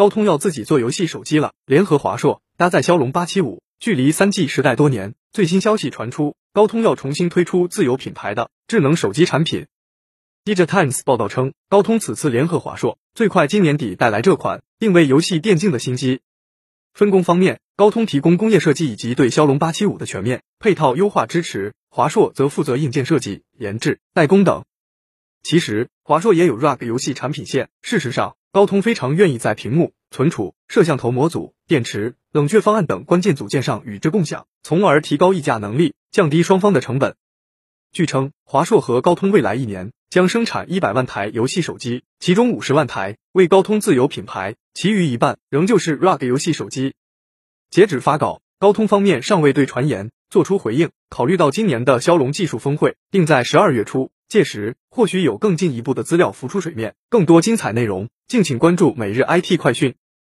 高通要自己做游戏手机了，联合华硕搭载骁龙八七五。距离三 G 时代多年，最新消息传出，高通要重新推出自有品牌的智能手机产品。Digital Times 报道称，高通此次联合华硕，最快今年底带来这款定位游戏电竞的新机。分工方面，高通提供工业设计以及对骁龙八七五的全面配套优化支持，华硕则负责硬件设计、研制、代工等。其实，华硕也有 ROG 游戏产品线。事实上，高通非常愿意在屏幕、存储、摄像头模组、电池、冷却方案等关键组件上与之共享，从而提高议价能力，降低双方的成本。据称，华硕和高通未来一年将生产一百万台游戏手机，其中五十万台为高通自有品牌，其余一半仍旧是 ROG 游戏手机。截止发稿，高通方面尚未对传言做出回应。考虑到今年的骁龙技术峰会定在十二月初。届时或许有更进一步的资料浮出水面，更多精彩内容，敬请关注每日 IT 快讯。